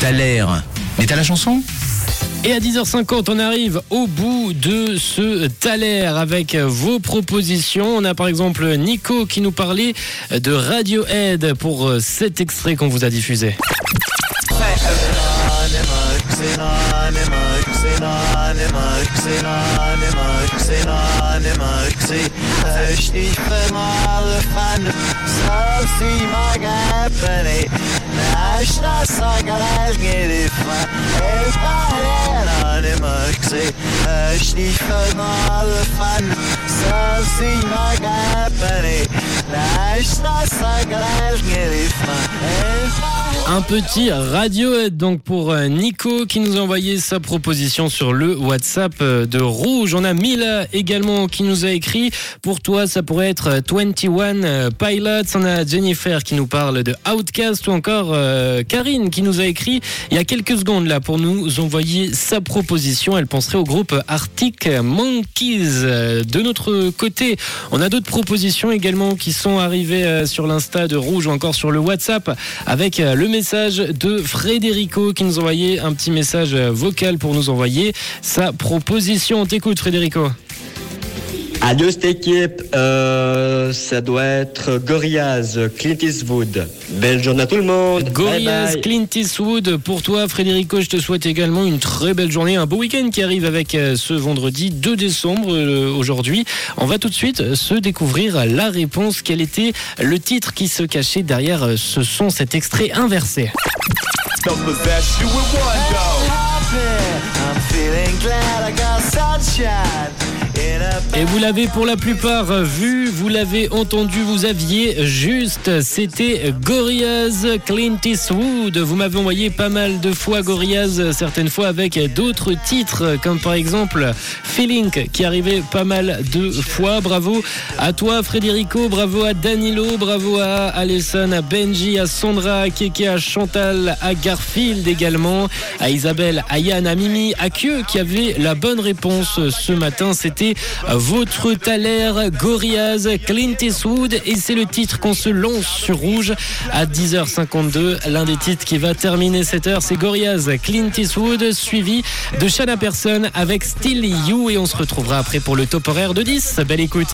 T'as l'air. Mais t'as la chanson Et à 10h50, on arrive au bout de ce Thaler avec vos propositions. On a par exemple Nico qui nous parlait de Radiohead pour cet extrait qu'on vous a diffusé. Sanki her gelip var Ey parelane mörksi Höchlich vermahle fan Sansi magapani Nein, das Sanki her gelip Un petit Radiohead donc pour euh, Nico qui nous a envoyé sa proposition sur le WhatsApp euh, de Rouge. On a Mila également qui nous a écrit. Pour toi, ça pourrait être 21 euh, Pilots. On a Jennifer qui nous parle de Outcast ou encore Karine qui nous a écrit il y a quelques secondes là pour nous envoyer sa proposition. Elle penserait au groupe Arctic Monkeys. De notre côté, on a d'autres propositions également qui sont arrivées sur l'Insta de Rouge ou encore sur le WhatsApp avec le message de Frédérico qui nous a envoyé un petit message vocal pour nous envoyer sa proposition. On t'écoute Frédérico. Adieu cette équipe, euh, ça doit être Gorillaz, Clint Eastwood. Belle journée à tout le monde. Gorillaz, bye. Clint Eastwood, pour toi Frédérico, je te souhaite également une très belle journée, un beau week-end qui arrive avec euh, ce vendredi 2 décembre euh, aujourd'hui. On va tout de suite se découvrir la réponse, quel était le titre qui se cachait derrière ce son, cet extrait inversé? Et vous l'avez pour la plupart vu, vous l'avez entendu, vous aviez juste, c'était Gorillaz Clint Eastwood. Vous m'avez envoyé pas mal de fois Gorillaz, certaines fois avec d'autres titres, comme par exemple Feeling, qui arrivait pas mal de fois. Bravo à toi Frédérico, bravo à Danilo, bravo à Alison, à Benji, à Sandra, à Keke, à Chantal, à Garfield également, à Isabelle, à Yann, à Mimi, à Kieu qui avait la bonne réponse ce matin. C'était votre Thaler Gorillaz Clint Eastwood et c'est le titre qu'on se lance sur rouge à 10h52. L'un des titres qui va terminer cette heure, c'est Gorillaz Clint Eastwood suivi de Shanna Person avec Still You et on se retrouvera après pour le top horaire de 10. Belle écoute.